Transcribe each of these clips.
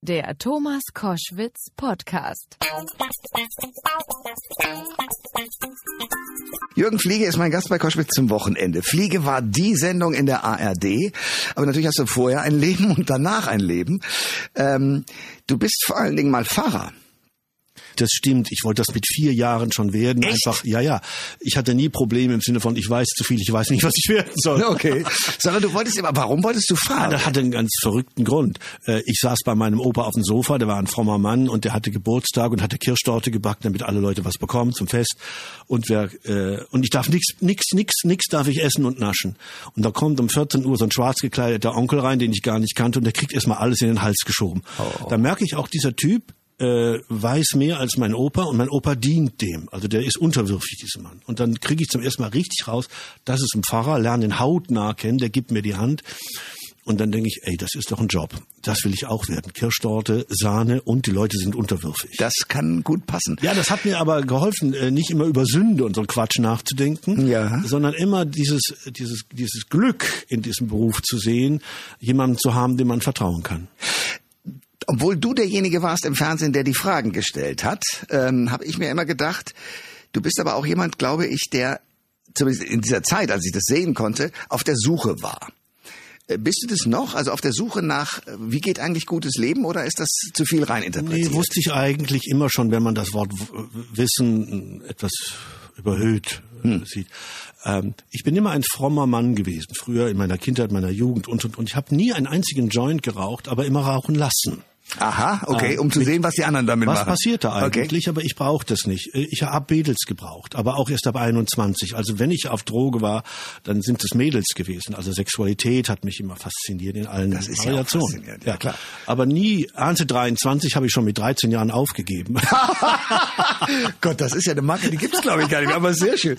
Der Thomas Koschwitz Podcast. Jürgen Fliege ist mein Gast bei Koschwitz zum Wochenende. Fliege war die Sendung in der ARD, aber natürlich hast du vorher ein Leben und danach ein Leben. Ähm, du bist vor allen Dingen mal Pfarrer. Das stimmt. Ich wollte das mit vier Jahren schon werden. Echt? Einfach, ja, ja. Ich hatte nie Probleme im Sinne von, ich weiß zu viel, ich weiß nicht, was ich werden soll. Okay. Sondern du wolltest immer, warum wolltest du Ja, Pfarrer? das hatte einen ganz verrückten Grund. Äh, Ich saß bei meinem Opa auf dem Sofa, der war ein frommer Mann und der hatte Geburtstag und hatte Kirschtorte gebacken, damit alle Leute was bekommen zum Fest. Und wer äh, und ich darf nix, nix, nix, nix darf ich essen und naschen. Und da kommt um 14 Uhr so ein schwarz gekleideter Onkel rein, den ich gar nicht kannte, und der kriegt erstmal alles in den Hals geschoben. Da merke ich auch, dieser Typ äh, weiß mehr als mein Opa und mein Opa dient dem. Also der ist unterwürfig, dieser Mann. Und dann kriege ich zum ersten Mal richtig raus, das ist ein Pfarrer, lerne den hautnah kennen, der gibt mir die Hand. Und dann denke ich, ey, das ist doch ein Job. Das will ich auch werden. Kirschtorte, Sahne und die Leute sind unterwürfig. Das kann gut passen. Ja, das hat mir aber geholfen, äh, nicht immer über Sünde und so einen Quatsch nachzudenken, Ja. sondern immer dieses, dieses, dieses Glück in diesem Beruf zu sehen, jemanden zu haben, dem man vertrauen kann. Obwohl du derjenige warst im Fernsehen, der die Fragen gestellt hat, ähm, habe ich mir immer gedacht, du bist aber auch jemand, glaube ich, der zumindest in dieser Zeit, als ich das sehen konnte, auf der Suche war. Äh, Bist du das noch? Also auf der Suche nach, äh, wie geht eigentlich gutes Leben oder ist das zu viel reininterpretiert? Nee, wusste ich eigentlich immer schon, wenn man das Wort Wissen etwas überhöht äh, sieht. Ähm, ich bin immer ein frommer Mann gewesen, früher in meiner Kindheit, meiner Jugend und, und, und ich habe nie einen einzigen Joint geraucht, aber immer rauchen lassen. Aha, okay, Ah, um zu sehen, was die anderen damit Was machen. passiert da Okay. eigentlich? Aber ich brauche das nicht. Ich habe Mädels gebraucht, aber auch erst ab 21. Also wenn ich auf Droge war, dann sind es Mädels gewesen. Also Sexualität hat mich immer fasziniert in allen Das ist ja Variationen. faszinierend, ja, klar. Aber nie, Ernte 23 habe ich schon mit 13 Jahren aufgegeben. Gott, das ist ja eine Marke, die gibt's glaube ich gar nicht mehr, aber sehr schön.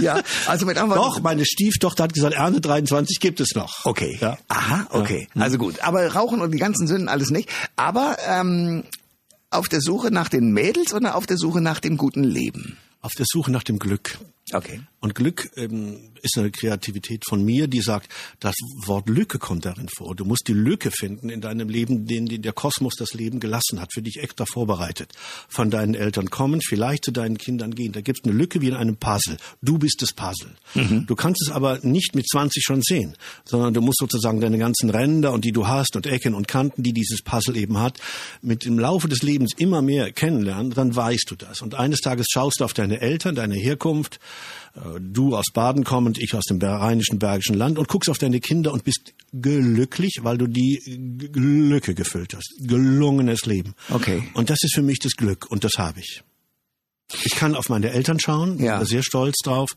Ja, also mit anderen Doch, meine Stieftochter hat gesagt, Ernte 23 gibt es noch. Okay. Ja. Aha, okay. Also gut. Aber Rauchen und die ganzen Sünden alles nicht. Aber ähm, auf der Suche nach den Mädels oder auf der Suche nach dem guten Leben? Auf der Suche nach dem Glück. Okay. Und Glück ähm, ist eine Kreativität von mir, die sagt, das Wort Lücke kommt darin vor. Du musst die Lücke finden in deinem Leben, den, den der Kosmos das Leben gelassen hat, für dich extra vorbereitet. Von deinen Eltern kommen, vielleicht zu deinen Kindern gehen. Da gibt es eine Lücke wie in einem Puzzle. Du bist das Puzzle. Du kannst es aber nicht mit 20 schon sehen, sondern du musst sozusagen deine ganzen Ränder und die du hast und Ecken und Kanten, die dieses Puzzle eben hat, mit im Laufe des Lebens immer mehr kennenlernen, dann weißt du das. Und eines Tages schaust du auf deine Eltern, deine Herkunft, du aus Baden kommend, ich aus dem rheinischen Bergischen Land und guckst auf deine Kinder und bist glücklich, weil du die G- Lücke gefüllt hast. Gelungenes Leben. Okay. Und das ist für mich das Glück und das habe ich. Ich kann auf meine Eltern schauen, Ja. bin da sehr stolz drauf,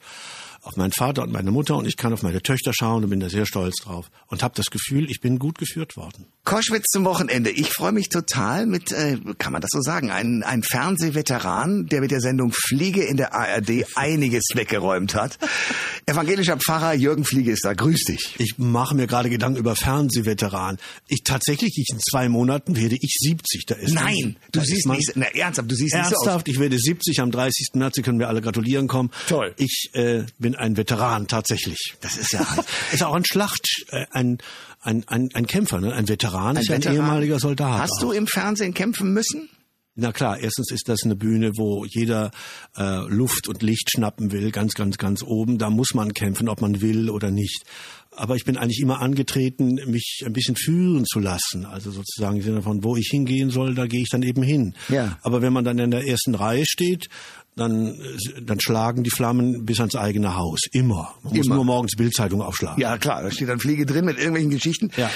auf meinen Vater und meine Mutter und ich kann auf meine Töchter schauen und bin da sehr stolz drauf und habe das Gefühl, ich bin gut geführt worden. Koschwitz zum Wochenende. Ich freue mich total mit, äh, kann man das so sagen, ein, ein Fernsehveteran, der mit der Sendung Fliege in der ARD einiges weggeräumt hat. Evangelischer Pfarrer Jürgen Fliege ist da. Grüß dich. Ich mache mir gerade Gedanken über Fernsehveteran. Ich tatsächlich, ich in zwei Monaten werde ich 70. Da ist Nein, du siehst nicht, na ernsthaft, du siehst nicht so aus. Ernsthaft, ich werde 70 am 30. März, Sie können mir alle gratulieren kommen. Toll. Ich äh, bin ein Veteran, tatsächlich. Das ist ja ist auch ein Schlacht, äh, ein, ein, ein, ein Kämpfer, ne? ein Veteran, ist ja ein Veteran. ehemaliger Soldat. Hast auch. du im Fernsehen kämpfen müssen? Na klar, erstens ist das eine Bühne, wo jeder äh, Luft und Licht schnappen will, ganz, ganz, ganz oben. Da muss man kämpfen, ob man will oder nicht. Aber ich bin eigentlich immer angetreten, mich ein bisschen führen zu lassen. Also sozusagen im Sinne von, wo ich hingehen soll, da gehe ich dann eben hin. Ja. Aber wenn man dann in der ersten Reihe steht, dann, äh, dann schlagen die Flammen bis ans eigene Haus. Immer. Man muss Immer. nur morgens Bildzeitung aufschlagen. Ja, klar, da steht dann Fliege drin mit irgendwelchen Geschichten. Ja.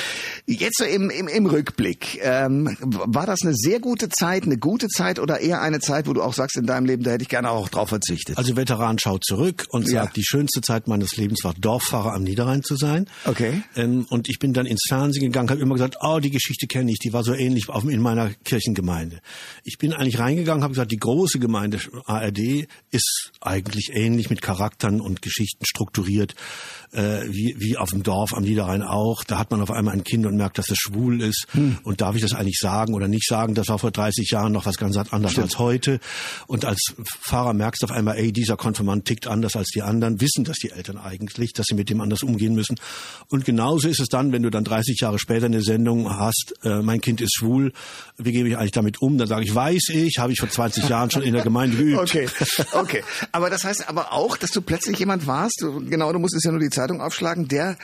Jetzt so im, im, im Rückblick, ähm, war das eine sehr gute Zeit, eine gute Zeit oder eher eine Zeit, wo du auch sagst in deinem Leben, da hätte ich gerne auch drauf verzichtet? Also Veteran schaut zurück und Ja. sagt, die schönste Zeit meines Lebens war Dorffahrer am Niederrhein zu sein. Okay. Ähm, und ich bin dann ins Fernsehen gegangen, habe immer gesagt, oh, die Geschichte kenne ich, die war so ähnlich auf, in meiner Kirchengemeinde. Ich bin eigentlich reingegangen, habe gesagt, die große Gemeinde ARD ist eigentlich ähnlich mit Charakteren und Geschichten strukturiert, äh, wie, wie auf dem Dorf am Niederrhein auch. Da hat man auf einmal ein Kind und merkt, dass es schwul ist. Hm. Und darf ich das eigentlich sagen oder nicht sagen? Das war vor 30 Jahren noch was ganz anderes Stimmt. als heute. Und als Fahrer merkst du auf einmal, ey, dieser Konfirmand tickt anders als die anderen, wissen das die Eltern eigentlich, dass sie mit dem anders umgehen müssen. Und genauso ist es dann, wenn du dann 30 Jahre später eine Sendung hast, äh, mein Kind ist schwul, wie gebe ich eigentlich damit um? Dann sage ich, weiß ich, habe ich vor 20 Jahren schon in der Gemeinde geübt. Okay, okay. Aber das heißt aber auch, dass du plötzlich jemand warst, genau, du musstest ja nur die Zeitung aufschlagen, der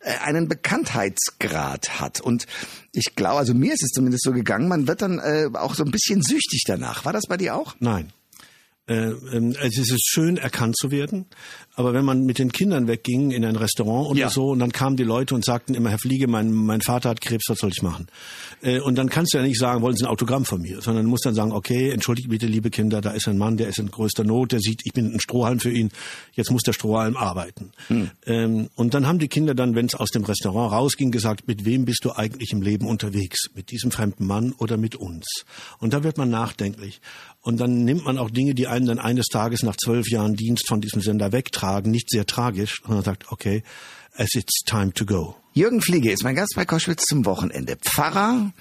äh, einen Bekanntheitsgrad hat. Und ich glaube, also mir ist es zumindest so gegangen, man wird dann äh, auch so ein bisschen süchtig danach. War das bei dir auch? Nein. Äh, ähm, es ist schön, erkannt zu werden. Aber wenn man mit den Kindern wegging in ein Restaurant oder ja. so, und dann kamen die Leute und sagten immer, Herr Fliege, mein, mein Vater hat Krebs, was soll ich machen? Äh, und dann kannst du ja nicht sagen, wollen Sie ein Autogramm von mir, sondern du musst dann sagen, okay, entschuldigt bitte, liebe Kinder, da ist ein Mann, der ist in größter Not, der sieht, ich bin ein Strohhalm für ihn, jetzt muss der Strohhalm arbeiten. Hm. Ähm, und dann haben die Kinder dann, wenn es aus dem Restaurant rausging, gesagt, mit wem bist du eigentlich im Leben unterwegs? Mit diesem fremden Mann oder mit uns? Und da wird man nachdenklich. Und dann nimmt man auch Dinge, die einen dann eines Tages nach zwölf Jahren Dienst von diesem Sender wegtragen, nicht sehr tragisch, man sagt, okay, as it's time to go. Jürgen Fliege ist mein Gast bei Koschwitz zum Wochenende. Pfarrer,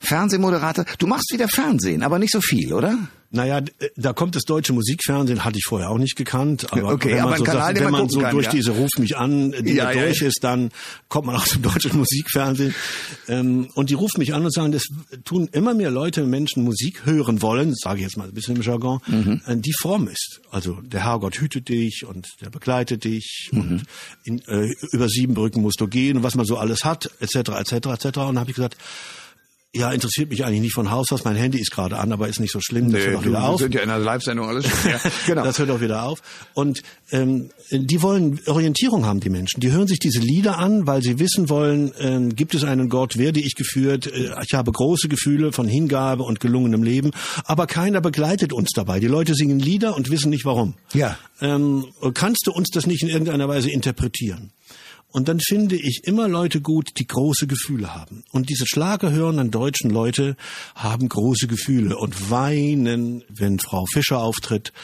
Fernsehmoderator. Du machst wieder Fernsehen, aber nicht so viel, oder? Naja, äh, da kommt das deutsche Musikfernsehen, hatte ich vorher auch nicht gekannt. Aber okay, wenn man aber so, Kanal, sagt, wenn man so kann, durch ja? diese Ruf mich an, die ja, da ja, durch ist, dann kommt man aus dem deutschen Musikfernsehen. Ähm, und die rufen mich an und sagen, das tun immer mehr Leute, Menschen Musik hören wollen, sage ich jetzt mal ein bisschen im Jargon, Mhm. äh, die Form ist. Also der Herrgott hütet dich und der begleitet dich Mhm. und in, äh, über sieben Brücken musst du gehen und was man so alles hat, etc., etc., etc. Und dann habe ich gesagt, ja, interessiert mich eigentlich nicht von Haus aus. Mein Handy ist gerade an, aber ist nicht so schlimm. Das hört auch wieder wir auf. sind ja in einer Live-Sendung alles. Ja, genau. Das hört auch wieder auf. Und ähm, die wollen Orientierung haben, die Menschen. Die hören sich diese Lieder an, weil sie wissen wollen, ähm, gibt es einen Gott, werde ich geführt. Äh, Ich habe große Gefühle von Hingabe und gelungenem Leben, aber keiner begleitet uns dabei. Die Leute singen Lieder und wissen nicht warum. Ja. Ähm, kannst du uns das nicht in irgendeiner Weise interpretieren? Und dann finde ich immer Leute gut, die große Gefühle haben. Und diese schlagerhörenden deutschen Leute haben große Gefühle und weinen, wenn Frau Fischer auftritt.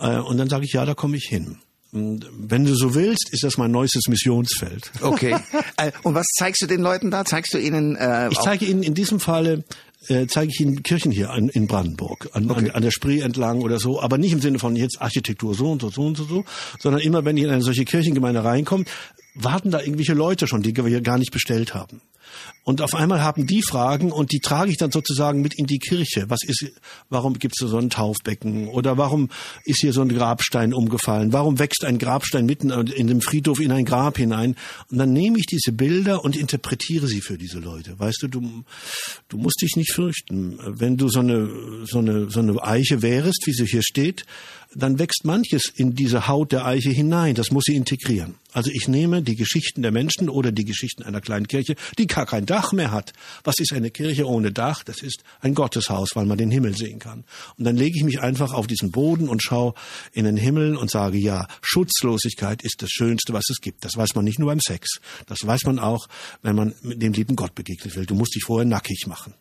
Äh, Und dann sage ich, ja, da komme ich hin. Und wenn du so willst, ist das mein neuestes Missionsfeld. Okay. Äh, Und was zeigst du den Leuten da? Zeigst du ihnen äh, Ich zeige Ihnen in diesem Falle äh, zeige ich Ihnen Kirchen hier an, in Brandenburg, an, Okay. an, an der Spree entlang oder so, aber nicht im Sinne von jetzt Architektur so und so, so und so, so, sondern immer, wenn ich in eine solche Kirchengemeinde reinkomme, warten da irgendwelche Leute schon, die wir gar nicht bestellt haben. Und auf einmal haben die Fragen und die trage ich dann sozusagen mit in die Kirche. Was ist, warum gibt es so ein Taufbecken? Oder warum ist hier so ein Grabstein umgefallen? Warum wächst ein Grabstein mitten in dem Friedhof in ein Grab hinein? Und dann nehme ich diese Bilder und interpretiere sie für diese Leute. Weißt du, du, du musst dich nicht fürchten. Wenn du so eine, so eine, so eine Eiche wärst, wie sie hier steht, dann wächst manches in diese Haut der Eiche hinein. Das muss sie integrieren. Also ich nehme die Geschichten der Menschen oder die Geschichten einer kleinen Kirche, die gar kein Dach mehr hat. Was ist eine Kirche ohne Dach? Das ist ein Gotteshaus, weil man den Himmel sehen kann. Und dann lege ich mich einfach auf diesen Boden und schaue in den Himmel und sage, ja, Schutzlosigkeit ist das Schönste, was es gibt. Das weiß man nicht nur beim Sex. Das weiß man auch, wenn man mit dem lieben Gott begegnet will. Du musst dich vorher nackig machen.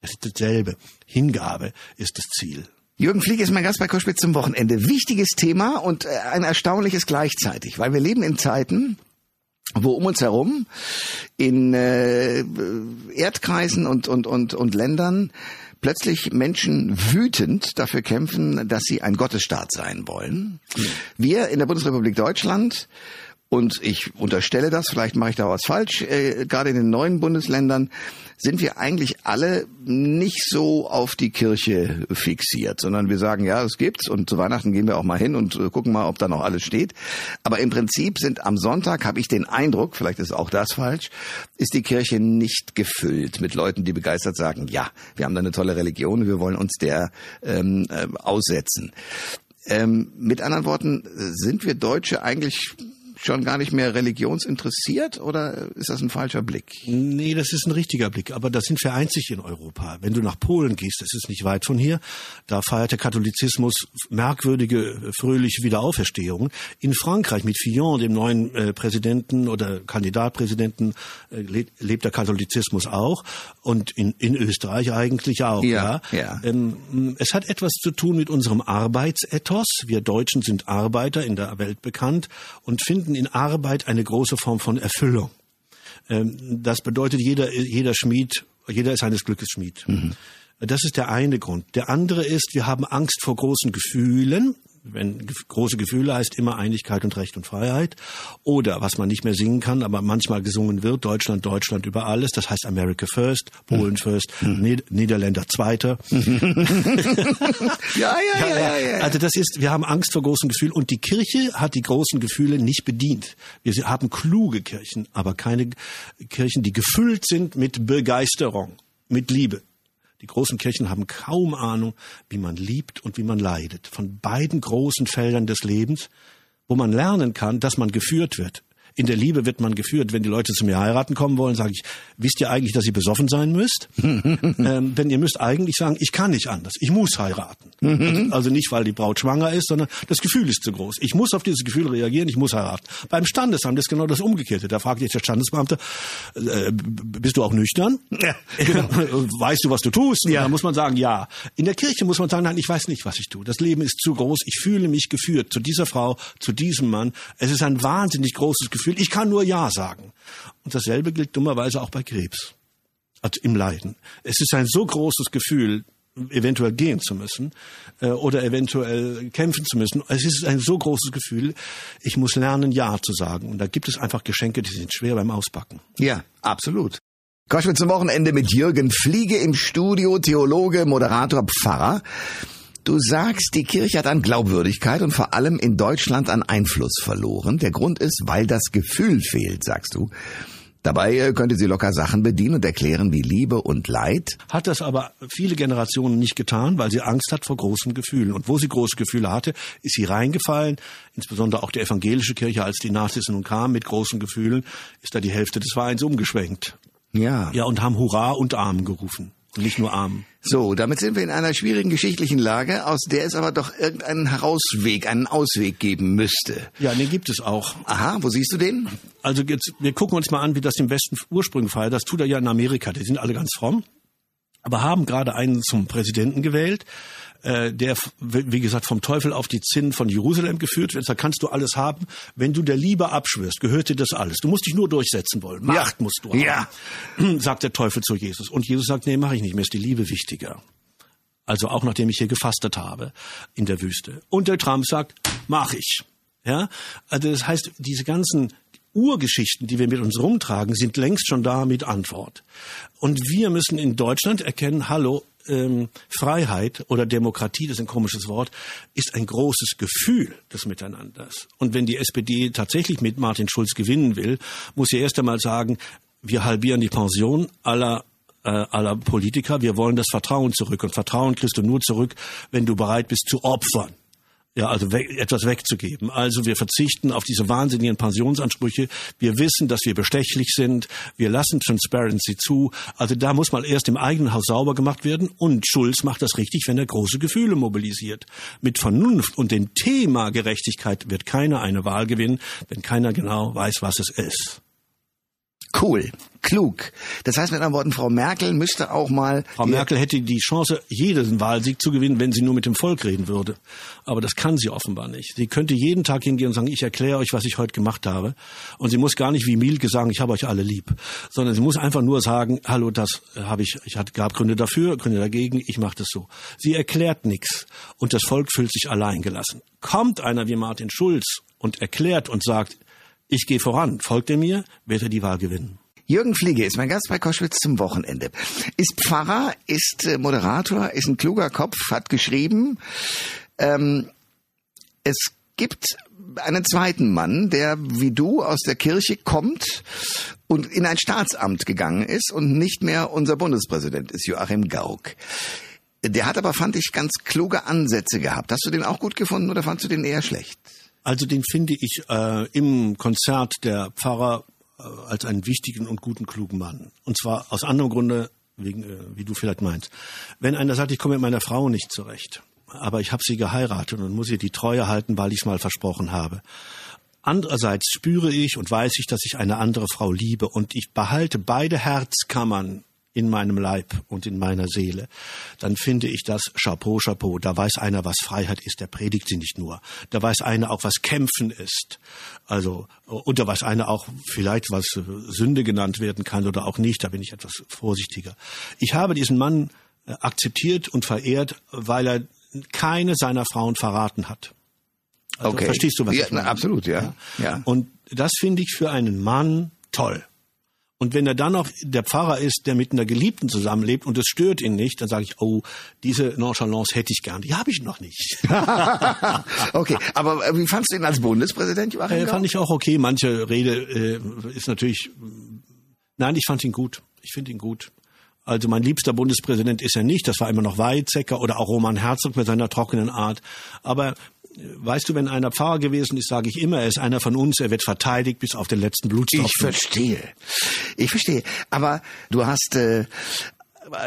Es ist dasselbe. Hingabe ist das Ziel. Jürgen Fliege ist mein Gast bei Koschwitz zum Wochenende. Wichtiges Thema und äh, ein erstaunliches gleichzeitig, weil wir leben in Zeiten, wo um uns herum in äh, Erdkreisen und, und, und, und Ländern plötzlich Menschen wütend dafür kämpfen, dass sie ein Gottesstaat sein wollen. Wir in der Bundesrepublik Deutschland und ich unterstelle das, vielleicht mache ich da was falsch, äh, gerade in den neuen Bundesländern sind wir eigentlich alle nicht so auf die Kirche fixiert, sondern wir sagen, ja, es gibt's und zu Weihnachten gehen wir auch mal hin und äh, gucken mal, ob da noch alles steht. Aber im Prinzip sind am Sonntag, habe ich den Eindruck, vielleicht ist auch das falsch, ist die Kirche nicht gefüllt mit Leuten, die begeistert sagen, ja, wir haben da eine tolle Religion, wir wollen uns der ähm, äh, aussetzen. Ähm, mit anderen Worten, sind wir Deutsche eigentlich schon gar nicht mehr religionsinteressiert oder ist das ein falscher Blick? Nee, das ist ein richtiger Blick, aber da sind wir einzig in Europa. Wenn du nach Polen gehst, das ist nicht weit von hier, da feiert der Katholizismus merkwürdige, fröhliche Wiederauferstehung. In Frankreich mit Fillon, dem neuen äh, Präsidenten oder Kandidatpräsidenten, äh, lebt der Katholizismus auch und in, in Österreich eigentlich auch. Ja, ja. ja. Ähm, es hat etwas zu tun mit unserem Arbeitsethos. Wir Deutschen sind Arbeiter in der Welt bekannt und finden in Arbeit eine große Form von Erfüllung. Ähm, das bedeutet, jeder, jeder Schmied, jeder ist eines Glückes Schmied. Mhm. Das ist der eine Grund. Der andere ist, wir haben Angst vor großen Gefühlen wenn große Gefühle heißt immer Einigkeit und Recht und Freiheit. Oder was man nicht mehr singen kann, aber manchmal gesungen wird, Deutschland, Deutschland über alles. Das heißt America First, Polen First, mhm. Niederländer Zweiter. ja, ja, ja, ja, ja. Also das ist, wir haben Angst vor großen Gefühlen und die Kirche hat die großen Gefühle nicht bedient. Wir haben kluge Kirchen, aber keine Kirchen, die gefüllt sind mit Begeisterung, mit Liebe. Die großen Kirchen haben kaum Ahnung, wie man liebt und wie man leidet. Von beiden großen Feldern des Lebens, wo man lernen kann, dass man geführt wird. In der Liebe wird man geführt. Wenn die Leute zu mir heiraten kommen wollen, sage ich, wisst ihr eigentlich, dass ihr besoffen sein müsst? ähm, denn ihr müsst eigentlich sagen, ich kann nicht anders. Ich muss heiraten. Mhm. also nicht, weil die Braut schwanger ist, sondern das Gefühl ist zu groß. Ich muss auf dieses Gefühl reagieren, ich muss heiraten. Beim Standesamt ist genau das Umgekehrte. Da fragt dich der Standesbeamte, äh, bist du auch nüchtern? Ja, genau. weißt du, was du tust? Ja. Da muss man sagen, ja. In der Kirche muss man sagen, nein, ich weiß nicht, was ich tue. Das Leben ist zu groß. Ich fühle mich geführt zu dieser Frau, zu diesem Mann. Es ist ein wahnsinnig großes Gefühl Gefühl, ich kann nur Ja sagen. Und dasselbe gilt dummerweise auch bei Krebs. Also im Leiden. Es ist ein so großes Gefühl, eventuell gehen zu müssen äh, oder eventuell kämpfen zu müssen. Es ist ein so großes Gefühl, ich muss lernen, Ja zu sagen. Und da gibt es einfach Geschenke, die sind schwer beim Auspacken. Ja, absolut. Koschwitz zum Wochenende mit Jürgen Fliege im Studio, Theologe, Moderator, Pfarrer. Du sagst, die Kirche hat an Glaubwürdigkeit und vor allem in Deutschland an Einfluss verloren. Der Grund ist, weil das Gefühl fehlt, sagst du. Dabei äh, könnte sie locker Sachen bedienen und erklären wie Liebe und Leid. Hat das aber viele Generationen nicht getan, weil sie Angst hat vor großen Gefühlen. Und wo sie große Gefühle hatte, ist sie reingefallen. Insbesondere auch die evangelische Kirche, als die Nazis nun kamen mit großen Gefühlen, ist da die Hälfte des Weins umgeschwenkt. Ja. Ja, und haben Hurra und Arm gerufen. Nicht nur arm. So, damit sind wir in einer schwierigen geschichtlichen Lage, aus der es aber doch irgendeinen Herausweg, einen Ausweg geben müsste. Ja, den gibt es auch. Aha, wo siehst du den? Also jetzt, wir gucken uns mal an, wie das im Westen Ursprung feiert. Das tut er ja in Amerika. Die sind alle ganz fromm, aber haben gerade einen zum Präsidenten gewählt äh, der, wie gesagt, vom Teufel auf die Zinnen von Jerusalem geführt wird. Da kannst du alles haben. Wenn du der Liebe abschwörst, gehört dir das alles. Du musst dich nur durchsetzen wollen. Macht ja. musst du haben. Ja. Sagt der Teufel zu Jesus. Und Jesus sagt, nee, mache ich nicht. Mir ist die Liebe wichtiger. Also auch nachdem ich hier gefastet habe in der Wüste. Und der Trump sagt, mach ich. Ja, also das heißt, diese ganzen Urgeschichten, die wir mit uns rumtragen, sind längst schon da mit Antwort. Und wir müssen in Deutschland erkennen, hallo, ähm, Freiheit oder Demokratie, das ist ein komisches Wort, ist ein großes Gefühl des Miteinanders. Und wenn die SPD tatsächlich mit Martin Schulz gewinnen will, muss sie erst einmal sagen, wir halbieren die Pension aller äh, aller Politiker. Wir wollen das Vertrauen zurück. Und Vertrauen kriegst du nur zurück, wenn du bereit bist zu opfern ja, also we etwas wegzugeben. Also wir verzichten auf diese wahnsinnigen Pensionsansprüche. Wir wissen, dass wir bestechlich sind. Wir lassen Transparency zu. Also da muss mal erst im eigenen Haus sauber gemacht werden. Und Schulz macht das richtig, wenn er große Gefühle mobilisiert. Mit Vernunft und dem Thema Gerechtigkeit wird keiner eine Wahl gewinnen, wenn keiner genau weiß, was es ist. Cool, klug. Das heißt mit anderen Worten, Frau Merkel müsste auch mal. Frau Merkel hätte die Chance, jeden Wahlsieg zu gewinnen, wenn sie nur mit dem Volk reden würde. Aber das kann sie offenbar nicht. Sie könnte jeden Tag hingehen und sagen, ich erkläre euch, was ich heute gemacht habe. Und sie muss gar nicht wie Mielke sagen, ich habe euch alle lieb. Sondern sie muss einfach nur sagen, hallo, das habe ich, ich hatte, gab Gründe dafür, Gründe dagegen, ich mache das so. Sie erklärt nichts. Und das Volk fühlt sich allein gelassen. Kommt einer wie Martin Schulz und erklärt und sagt, ich gehe voran, folgt er mir, wird er die Wahl gewinnen. Jürgen Fliege ist mein Gast bei Koschwitz zum Wochenende. Ist Pfarrer, ist äh, Moderator, ist ein kluger Kopf, hat geschrieben. Ähm, es gibt einen zweiten Mann, der wie du aus der Kirche kommt und in ein Staatsamt gegangen ist und nicht mehr unser Bundespräsident ist, Joachim Gauck. Der hat aber, fand ich, ganz kluge Ansätze gehabt. Hast du den auch gut gefunden oder fandst du den eher schlecht? Also den finde ich äh, im Konzert der Pfarrer äh, als einen wichtigen und guten, klugen Mann. Und zwar aus anderem Grunde, wegen, äh, wie du vielleicht meinst. Wenn einer sagt, ich komme mit meiner Frau nicht zurecht, aber ich habe sie geheiratet und muss ihr die Treue halten, weil ich es mal versprochen habe. Andererseits spüre ich und weiß ich, dass ich eine andere Frau liebe und ich behalte beide Herzkammern in meinem Leib und in meiner Seele, dann finde ich das Chapeau, Chapeau. Da weiß einer, was Freiheit ist, der predigt sie nicht nur. Da weiß einer auch, was Kämpfen ist. Also, und da weiß einer auch vielleicht, was Sünde genannt werden kann oder auch nicht. Da bin ich etwas vorsichtiger. Ich habe diesen Mann äh, akzeptiert und verehrt, weil er keine seiner Frauen verraten hat. Also, okay. Verstehst du, was ja, ich meine? Na, absolut, ja. ja. Und das finde ich für einen Mann toll. Und wenn er dann noch der Pfarrer ist, der mit einer Geliebten zusammenlebt und es stört ihn nicht, dann sage ich, oh, diese Nonchalance hätte ich gern. Die habe ich noch nicht. okay, aber äh, wie fandst du ihn als Bundespräsident, Joachim äh, Fand ich auch okay. Manche Rede äh, ist natürlich, nein, ich fand ihn gut. Ich finde ihn gut. Also mein liebster Bundespräsident ist er nicht. Das war immer noch Weizsäcker oder auch Roman Herzog mit seiner trockenen Art. Aber weißt du, wenn einer Pfarrer gewesen ist, sage ich immer, er ist einer von uns, er wird verteidigt bis auf den letzten Blutstropfen. Ich verstehe. Ich verstehe. Aber du hast äh,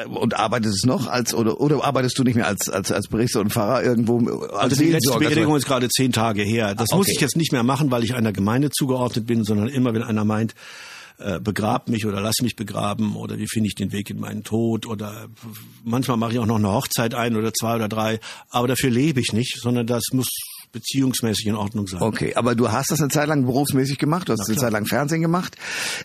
und arbeitest noch als oder oder arbeitest du nicht mehr als als als Berichter und Pfarrer irgendwo als Also die letzte Beerdigung ist gerade zehn Tage her. Das okay. muss ich jetzt nicht mehr machen, weil ich einer Gemeinde zugeordnet bin, sondern immer wenn einer meint, äh, begrab mich oder lass mich begraben oder wie finde ich den Weg in meinen Tod oder manchmal mache ich auch noch eine Hochzeit ein oder zwei oder drei, aber dafür lebe ich nicht, sondern das muss beziehungsmäßig in Ordnung sein. Okay, aber du hast das eine Zeit lang berufsmäßig gemacht, du hast eine Zeit lang Fernsehen gemacht.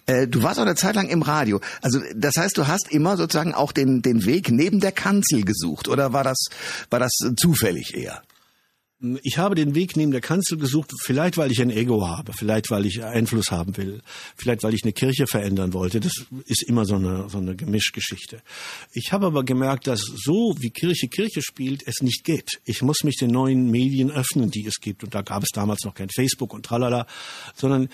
Äh, du warst auch eine Zeit lang im Radio. Also das heißt, du hast immer sozusagen auch den, den Weg neben der Kanzel gesucht oder war das, war das zufällig eher? Ich habe den Weg neben der Kanzel gesucht, vielleicht weil ich ein Ego habe, vielleicht weil ich Einfluss haben will, vielleicht weil ich eine Kirche verändern wollte. Das ist immer so eine, so eine Gemischgeschichte. Ich habe aber gemerkt, dass so wie Kirche Kirche spielt, es nicht geht. Ich muss mich den neuen Medien öffnen, die es gibt. Und da gab es damals noch kein Facebook und tralala, sondern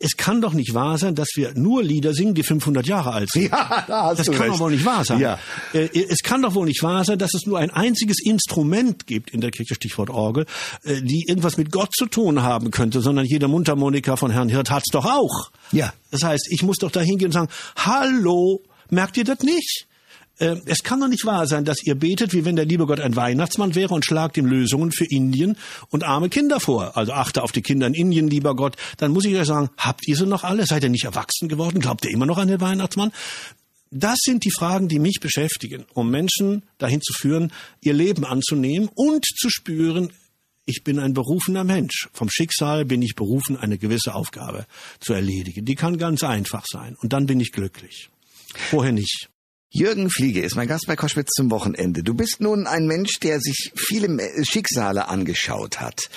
es kann doch nicht wahr sein, dass wir nur Lieder singen, die 500 Jahre alt sind. Ja, da hast das du kann recht. doch wohl nicht wahr sein. Ja. Äh, es kann doch wohl nicht wahr sein, dass es nur ein einziges Instrument gibt in der Kirche, Stichwort Orgel, äh, die irgendwas mit Gott zu tun haben könnte, sondern jeder Mundharmonika von Herrn Hirt hat's doch auch. Ja. Das heißt, ich muss doch da hingehen und sagen, hallo, merkt ihr das nicht? Äh, es kann doch nicht wahr sein, dass ihr betet, wie wenn der liebe Gott ein Weihnachtsmann wäre und schlagt ihm Lösungen für Indien und arme Kinder vor. Also achte auf die Kinder in Indien, lieber Gott. Dann muss ich euch sagen, habt ihr sie noch alle? Seid ihr nicht erwachsen geworden? Glaubt ihr immer noch an den Weihnachtsmann? Das sind die Fragen, die mich beschäftigen, um Menschen dahin zu führen, ihr Leben anzunehmen und zu spüren, ich bin ein berufener Mensch. Vom Schicksal bin ich berufen, eine gewisse Aufgabe zu erledigen. Die kann ganz einfach sein. Und dann bin ich glücklich. Vorher nicht. Jürgen Fliege ist mein Gast bei Koschwitz zum Wochenende. Du bist nun ein Mensch, der sich viele Schicksale angeschaut hat,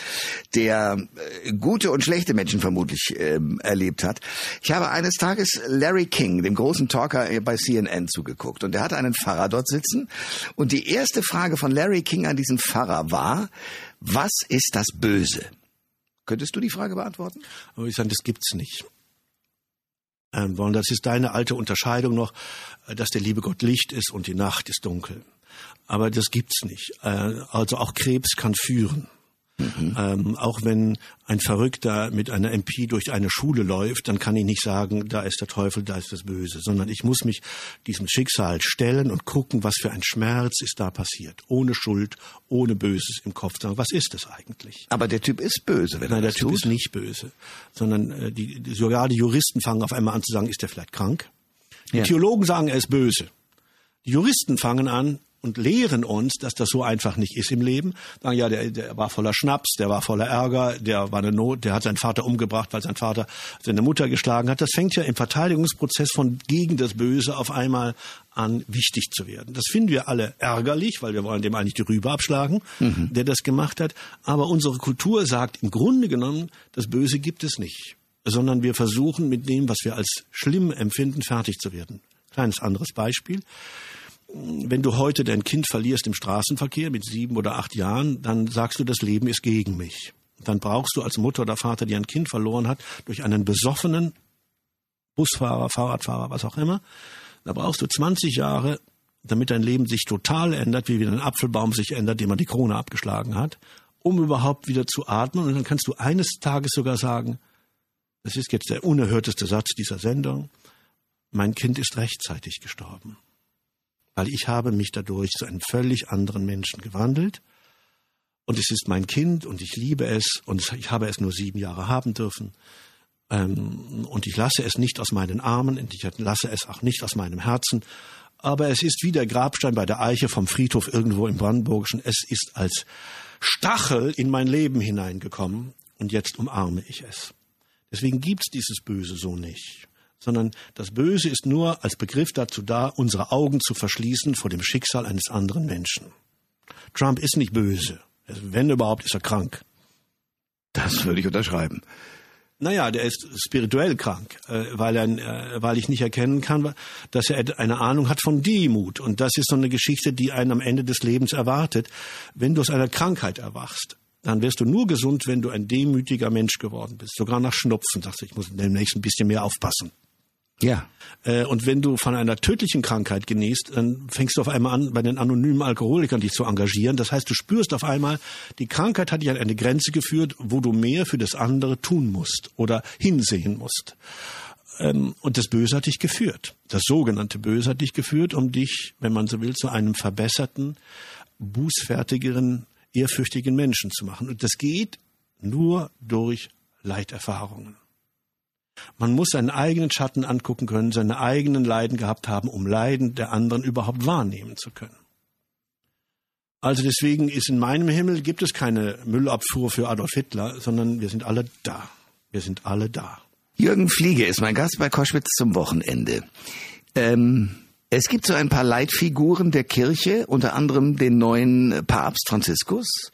der äh, gute und schlechte Menschen vermutlich äh, erlebt hat. Ich habe eines Tages Larry King, dem großen Talker äh, bei CNN, zugeguckt und er hatte einen Pfarrer dort sitzen und die erste Frage von Larry King an diesen Pfarrer war, was ist das Böse? Könntest du die Frage beantworten? Aber ich sage, das gibt's nicht wollen. Das ist deine alte Unterscheidung noch, äh, dass der liebe Gott Licht ist und die Nacht ist dunkel. Aber das gibt's nicht. Äh, also auch Krebs kann führen. Mhm. Ähm, auch wenn ein Verrückter mit einer MP durch eine Schule läuft, dann kann ich nicht sagen, da ist der Teufel, da ist das Böse, sondern ich muss mich diesem Schicksal stellen und gucken, was für ein Schmerz ist da passiert. Ohne Schuld, ohne Böses im Kopf. Sagen, was ist das eigentlich? Aber der Typ ist böse, wenn Nein, er der Typ tut. ist nicht böse, sondern äh, die, sogar die Juristen fangen auf einmal an zu sagen, ist der vielleicht krank? Die ja. Theologen sagen, er ist böse. Die Juristen fangen an, und lehren uns, dass das so einfach nicht ist im Leben. Sagen, ja, der, der war voller Schnaps, der war voller Ärger, der war eine Not, der hat seinen Vater umgebracht, weil sein Vater seine Mutter geschlagen hat. Das fängt ja im Verteidigungsprozess von gegen das Böse auf einmal an, wichtig zu werden. Das finden wir alle ärgerlich, weil wir wollen dem eigentlich die Rübe abschlagen, mhm. der das gemacht hat. Aber unsere Kultur sagt im Grunde genommen, das Böse gibt es nicht, sondern wir versuchen mit dem, was wir als schlimm empfinden, fertig zu werden. Kleines anderes Beispiel wenn du heute dein Kind verlierst im Straßenverkehr mit sieben oder acht Jahren, dann sagst du, das Leben ist gegen mich. Dann brauchst du als Mutter oder Vater, die ein Kind verloren hat, durch einen besoffenen Busfahrer, Fahrradfahrer, was auch immer, da brauchst du 20 Jahre, damit dein Leben sich total ändert, wie wieder ein Apfelbaum sich ändert, dem man die Krone abgeschlagen hat. um überhaupt wieder zu atmen. Und dann kannst du eines Tages sogar sagen, das ist jetzt der unerhörteste Satz dieser Sendung, mein Kind ist rechtzeitig gestorben. Weil ich habe mich dadurch zu einem völlig anderen Menschen gewandelt. Und es ist mein Kind und ich liebe es und ich habe es nur sieben Jahre haben dürfen. Ähm, und ich lasse es nicht aus meinen Armen und ich lasse es auch nicht aus meinem Herzen. Aber es ist wie der Grabstein bei der Eiche vom Friedhof irgendwo im Brandenburgischen. Es ist als Stachel in mein Leben hineingekommen und jetzt umarme ich es. Deswegen gibt's dieses Böse so nicht sondern das Böse ist nur als Begriff dazu da, unsere Augen zu verschließen vor dem Schicksal eines anderen Menschen. Trump ist nicht böse. Wenn überhaupt, ist er krank. Das würde ich unterschreiben. Naja, der ist spirituell krank, äh, weil, er, äh, weil ich nicht erkennen kann, dass er eine Ahnung hat von Demut. Und das ist so eine Geschichte, die einen am Ende des Lebens erwartet. Wenn du aus einer Krankheit erwachst, dann wirst du nur gesund, wenn du ein demütiger Mensch geworden bist. Sogar nach Schnupfen sagst du, ich muss demnächst ein bisschen mehr aufpassen. Ja. Äh, und wenn du von einer tödlichen Krankheit genießt, dann fängst du auf einmal an, bei den anonymen Alkoholikern dich zu engagieren. Das heißt, du spürst auf einmal, die Krankheit hat dich an eine Grenze geführt, wo du mehr für das andere tun musst oder hinsehen musst. Ähm, und das Böse hat dich geführt. Das sogenannte Böse hat dich geführt, um dich, wenn man so will, zu einem verbesserten, bußfertigeren, ehrfürchtigen Menschen zu machen. Und das geht nur durch Leiterfahrungen. Man muss seinen eigenen Schatten angucken können, seine eigenen Leiden gehabt haben, um Leiden der anderen überhaupt wahrnehmen zu können. Also deswegen ist in meinem Himmel gibt es keine Müllabfuhr für Adolf Hitler, sondern wir sind alle da. Wir sind alle da. Jürgen Fliege ist mein Gast bei Koschwitz zum Wochenende. Ähm, es gibt so ein paar Leitfiguren der Kirche, unter anderem den neuen Papst Franziskus,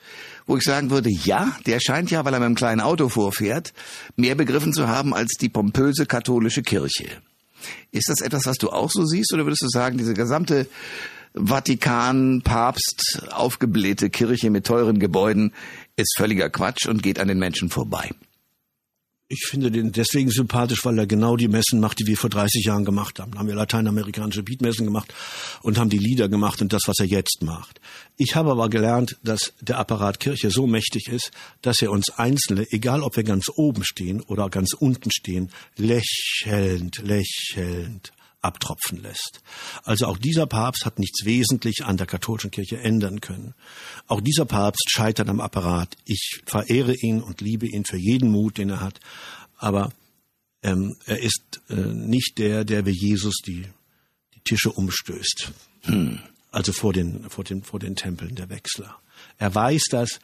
wo ich sagen würde, ja, der scheint ja, weil er mit einem kleinen Auto vorfährt, mehr begriffen zu haben als die pompöse katholische Kirche. Ist das etwas, was du auch so siehst, oder würdest du sagen, diese gesamte Vatikan, Papst, aufgeblähte Kirche mit teuren Gebäuden ist völliger Quatsch und geht an den Menschen vorbei? Ich finde den deswegen sympathisch, weil er genau die Messen macht, die wir vor 30 Jahren gemacht haben. Da haben wir lateinamerikanische Beatmessen gemacht und haben die Lieder gemacht und das, was er jetzt macht. Ich habe aber gelernt, dass der Apparat Kirche so mächtig ist, dass er uns Einzelne, egal ob wir ganz oben stehen oder ganz unten stehen, lächelnd, lächelnd abtropfen lässt. Also auch dieser Papst hat nichts wesentlich an der katholischen Kirche ändern können. Auch dieser Papst scheitert am Apparat. Ich verehre ihn und liebe ihn für jeden Mut, den er hat. Aber ähm, er ist äh, nicht der, der wie Jesus die, die Tische umstößt. Hm. Also vor den, vor, den, vor den Tempeln der Wechsler. Er weiß das,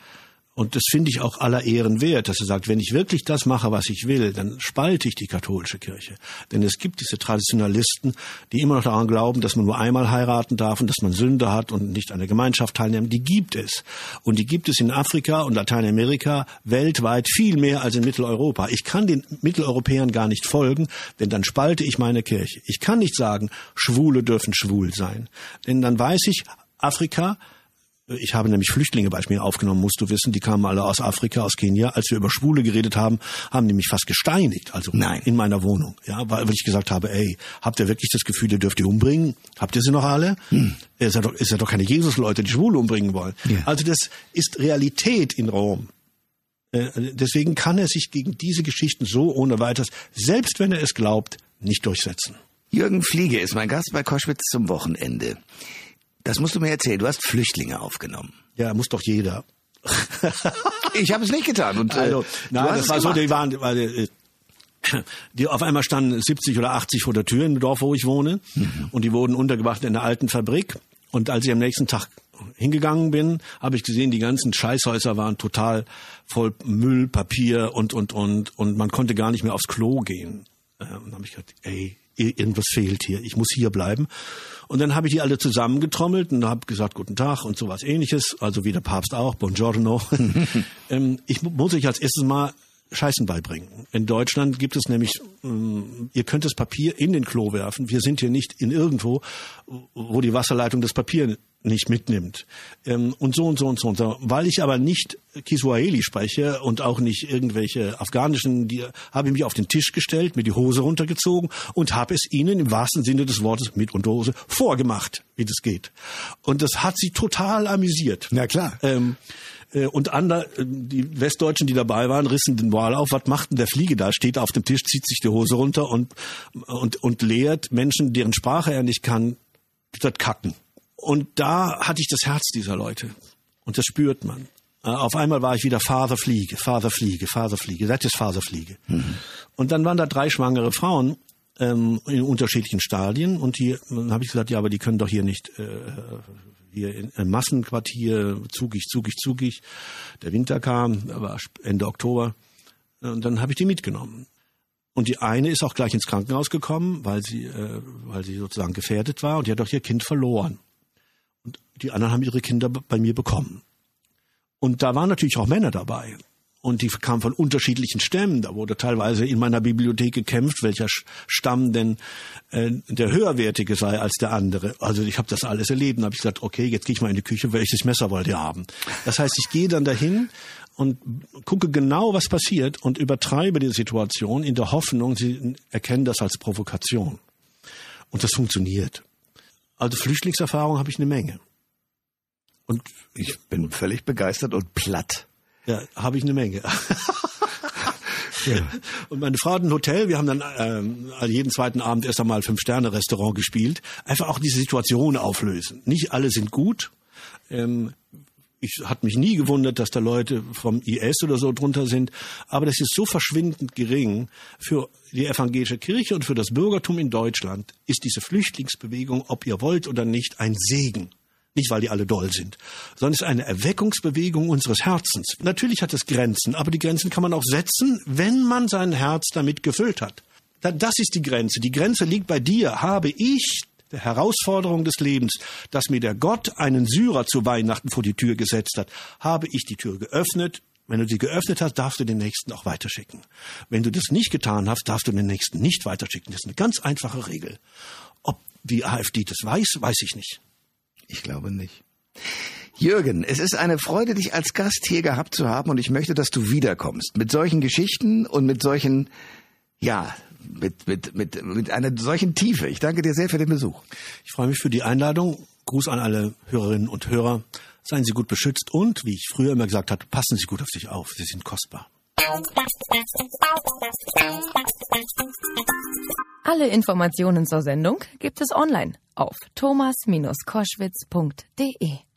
und das finde ich auch aller Ehren wert, dass er sagt, wenn ich wirklich das mache, was ich will, dann spalte ich die katholische Kirche. Denn es gibt diese Traditionalisten, die immer noch daran glauben, dass man nur einmal heiraten darf und dass man Sünde hat und nicht an der Gemeinschaft teilnehmen. Die gibt es. Und die gibt es in Afrika und Lateinamerika weltweit viel mehr als in Mitteleuropa. Ich kann den Mitteleuropäern gar nicht folgen, denn dann spalte ich meine Kirche. Ich kann nicht sagen, Schwule dürfen schwul sein. Denn dann weiß ich, Afrika ich habe nämlich Flüchtlinge bei mir aufgenommen, musst du wissen, die kamen alle aus Afrika, aus Kenia. Als wir über Schwule geredet haben, haben die mich fast gesteinigt, also Nein. in meiner Wohnung. Ja, weil ich gesagt habe, ey, habt ihr wirklich das Gefühl, ihr dürft die umbringen? Habt ihr sie noch alle? Hm. Ist ja doch, ist ja doch keine Jesus-Leute, die Schwule umbringen wollen. Ja. Also das ist Realität in Rom. Äh, deswegen kann er sich gegen diese Geschichten so ohne weiteres, selbst wenn er es glaubt, nicht durchsetzen. Jürgen Fliege ist mein Gast bei Koschwitz zum Wochenende. Das musst du mir erzählen. Du hast Flüchtlinge aufgenommen. Ja, muss doch jeder. ich habe es nicht getan. Und, äh, also, nein, das war gemacht. so, die waren, weil, äh, die auf einmal standen 70 oder 80 vor der Tür im Dorf, wo ich wohne, mhm. und die wurden untergebracht in der alten Fabrik. Und als ich am nächsten Tag hingegangen bin, habe ich gesehen, die ganzen Scheißhäuser waren total voll Müll, Papier und und und und man konnte gar nicht mehr aufs Klo gehen. Und dann habe ich gedacht, ey, irgendwas fehlt hier, ich muss hier bleiben. Und dann habe ich die alle zusammengetrommelt und habe gesagt, guten Tag und sowas ähnliches, also wie der Papst auch, buongiorno. ähm, ich muss euch als erstes mal Scheißen beibringen. In Deutschland gibt es nämlich, ähm, ihr könnt das Papier in den Klo werfen. Wir sind hier nicht in irgendwo, wo die Wasserleitung das Papier nicht mitnimmt. Ähm, und so und so und so und so. Weil ich aber nicht Kiswahili spreche und auch nicht irgendwelche afghanischen, die habe ich mich auf den Tisch gestellt, mir die Hose runtergezogen und habe es ihnen im wahrsten Sinne des Wortes mit Unterhose vorgemacht, wie das geht. Und das hat sie total amüsiert. Na klar. Ähm, Äh, und andere, die Westdeutschen, die dabei waren, rissen den Wal auf. Was macht denn der Fliege da? Steht auf dem Tisch, zieht sich die Hose runter und, und, und lehrt Menschen, deren Sprache er nicht kann, das Kacken. Und da hatte ich das Herz dieser Leute. Und das spürt man. Äh, auf einmal war ich wieder Faserfliege, Faserfliege, Faserfliege, das ist Faserfliege. Mhm. Und dann waren da drei schwangere Frauen ähm, in unterschiedlichen Stadien und die, dann habe ich gesagt, ja, aber die können doch hier nicht äh, hier in, im Massenquartier zugig, zugig, zugig. Der Winter kam, war Ende Oktober und dann habe ich die mitgenommen. Und die eine ist auch gleich ins Krankenhaus gekommen, weil sie, äh, weil sie sozusagen gefährdet war und die hat auch ihr Kind verloren. Und die anderen haben ihre Kinder bei mir bekommen. Und da waren natürlich auch Männer dabei. Und die kamen von unterschiedlichen Stämmen. Da wurde teilweise in meiner Bibliothek gekämpft, welcher Stamm denn äh, der höherwertige sei als der andere. Also ich habe das alles erlebt. Da habe ich gesagt, okay, jetzt gehe ich mal in die Küche, welches Messer wollt ihr haben? Das heißt, ich gehe dann dahin und gucke genau, was passiert und übertreibe die Situation in der Hoffnung, sie erkennen das als Provokation. Und das funktioniert. Also Flüchtlingserfahrung habe ich eine Menge. Und ich bin völlig begeistert und platt. Ja, habe ich eine Menge. ja. Und meine Frau hat ein Hotel. Wir haben dann ähm, jeden zweiten Abend erst einmal Fünf-Sterne-Restaurant gespielt. Einfach auch diese Situation auflösen. Nicht alle sind gut. Ähm, ich hat mich nie gewundert, dass da Leute vom IS oder so drunter sind, aber das ist so verschwindend gering für die evangelische Kirche und für das Bürgertum in Deutschland ist diese Flüchtlingsbewegung, ob ihr wollt oder nicht, ein Segen. Nicht, weil die alle doll sind, sondern es ist eine Erweckungsbewegung unseres Herzens. Natürlich hat es Grenzen, aber die Grenzen kann man auch setzen, wenn man sein Herz damit gefüllt hat. Das ist die Grenze. Die Grenze liegt bei dir. Habe ich Herausforderung des Lebens, dass mir der Gott einen Syrer zu Weihnachten vor die Tür gesetzt hat, habe ich die Tür geöffnet. Wenn du sie geöffnet hast, darfst du den Nächsten auch weiterschicken. Wenn du das nicht getan hast, darfst du den Nächsten nicht weiterschicken. Das ist eine ganz einfache Regel. Ob die AfD das weiß, weiß ich nicht. Ich glaube nicht. Jürgen, es ist eine Freude, dich als Gast hier gehabt zu haben und ich möchte, dass du wiederkommst. Mit solchen Geschichten und mit solchen, ja, mit, mit, mit, mit einer solchen Tiefe. Ich danke dir sehr für den Besuch. Ich freue mich für die Einladung. Gruß an alle Hörerinnen und Hörer. Seien Sie gut beschützt und, wie ich früher immer gesagt habe, passen Sie gut auf sich auf. Sie sind kostbar. Alle Informationen zur Sendung gibt es online auf thomas-koschwitz.de.